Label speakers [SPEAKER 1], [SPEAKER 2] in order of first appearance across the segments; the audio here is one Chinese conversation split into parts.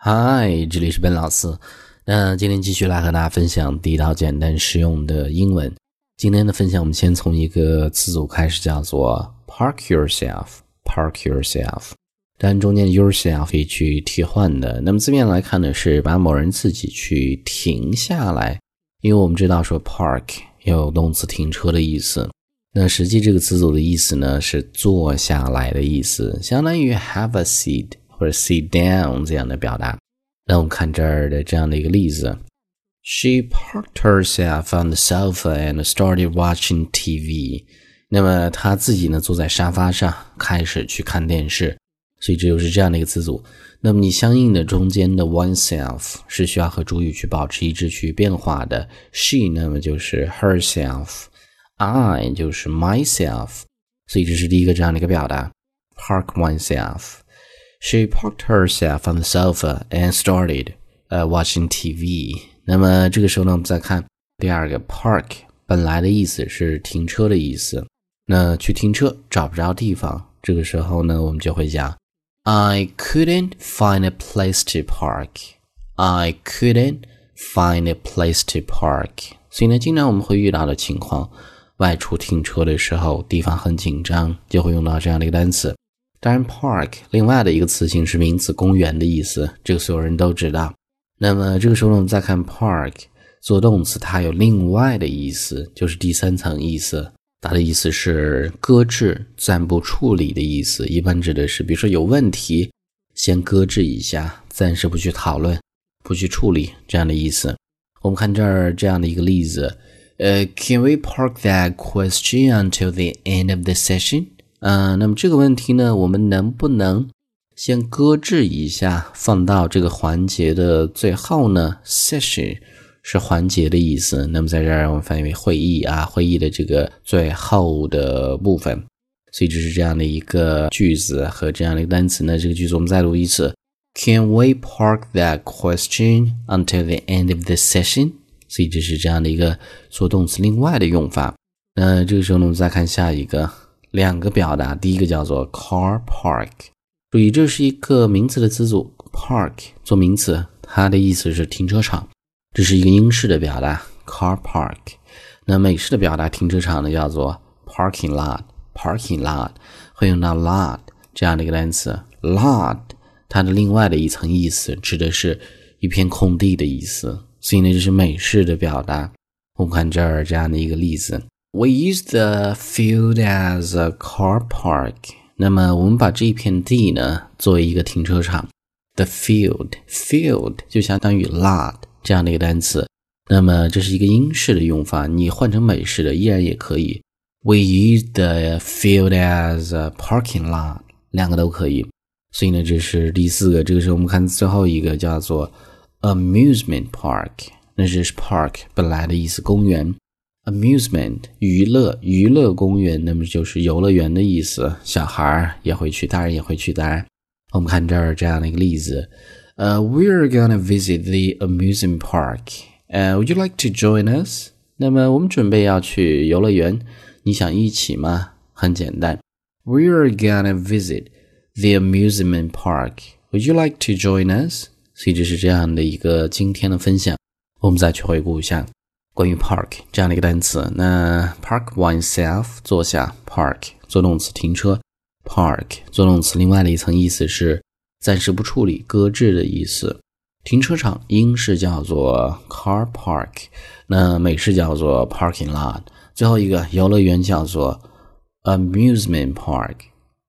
[SPEAKER 1] 嗨，这里是本老师。那今天继续来和大家分享地道、简单、实用的英文。今天的分享，我们先从一个词组开始，叫做 “park yourself”。park yourself，但中间 yourself 可以去替换的。那么字面来看呢，是把某人自己去停下来。因为我们知道说 park 有动词停车的意思。那实际这个词组的意思呢，是坐下来的意思，相当于 have a seat。或者 sit down 这样的表达。那我们看这儿的这样的一个例子：She parked herself on the sofa and started watching TV。那么她自己呢坐在沙发上，开始去看电视。所以这就是这样的一个词组。那么你相应的中间的 oneself 是需要和主语去保持一致去变化的。She 那么就是 herself，I 就是 myself。所以这是第一个这样的一个表达：park oneself。She parked herself on the sofa and started uh watching TV。那么这个时候呢，我们再看第二个 park，本来的意思是停车的意思。那去停车找不着地方，这个时候呢，我们就会讲 I couldn't find a place to park. I couldn't find a place to park。所以呢，经常我们会遇到的情况，外出停车的时候，地方很紧张，就会用到这样的一个单词。当然，park 另外的一个词性是名词“公园”的意思，这个所有人都知道。那么这个时候呢，我们再看 park 做动词，它有另外的意思，就是第三层意思。它的意思是搁置、暂不处理的意思。一般指的是，比如说有问题，先搁置一下，暂时不去讨论、不去处理这样的意思。我们看这儿这样的一个例子，呃，Can we park that question until the end of the session？嗯，那么这个问题呢，我们能不能先搁置一下，放到这个环节的最后呢？Session 是环节的意思，那么在这儿我们翻译为会议啊，会议的这个最后的部分。所以这是这样的一个句子和这样的一个单词呢。这个句子我们再读一次：Can we park that question until the end of the session？所以这是这样的一个做动词另外的用法。那这个时候呢，我们再看下一个。两个表达，第一个叫做 car park，注意这是一个名词的词组，park 做名词，它的意思是停车场，这是一个英式的表达 car park。那美式的表达停车场呢叫做 parking lot，parking lot 会用到 lot 这样的一个单词，lot 它的另外的一层意思指的是一片空地的意思，所以呢这是美式的表达。我们看这儿这样的一个例子。We use the field as a car park。那么我们把这一片地呢作为一个停车场。The field，field 就相当于 lot 这样的一个单词。那么这是一个英式的用法，你换成美式的依然也可以。We use the field as a parking lot，两个都可以。所以呢，这是第四个。这个时候我们看最后一个叫做 amusement park，那这是 park 本来的意思，公园。Amusement 娱乐娱乐公园，那么就是游乐园的意思。小孩儿也会去，大人也会去。当然，我们看这儿这样的一个例子，呃，We're gonna visit the amusement park. 呃，Would you like to join us？那么我们准备要去游乐园，你想一起吗？很简单，We're gonna visit the amusement park. Would you like to join us？所以这是这样的一个今天的分享，我们再去回顾一下。关于 park 这样的一个单词，那 park oneself 坐下，park 做动词停车，park 做动词另外的一层意思是暂时不处理、搁置的意思。停车场英式叫做 car park，那美式叫做 parking lot。最后一个游乐园叫做 amusement park。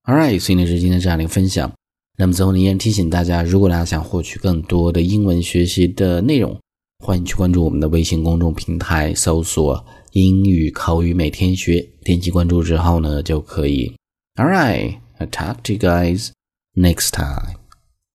[SPEAKER 1] All right，所以呢是今天这样的一个分享。那么最后呢，依然提醒大家，如果大家想获取更多的英文学习的内容。欢迎去关注我们的微信公众平台，搜索“英语口语每天学”，点击关注之后呢，就可以。All right, I talk to you guys next time.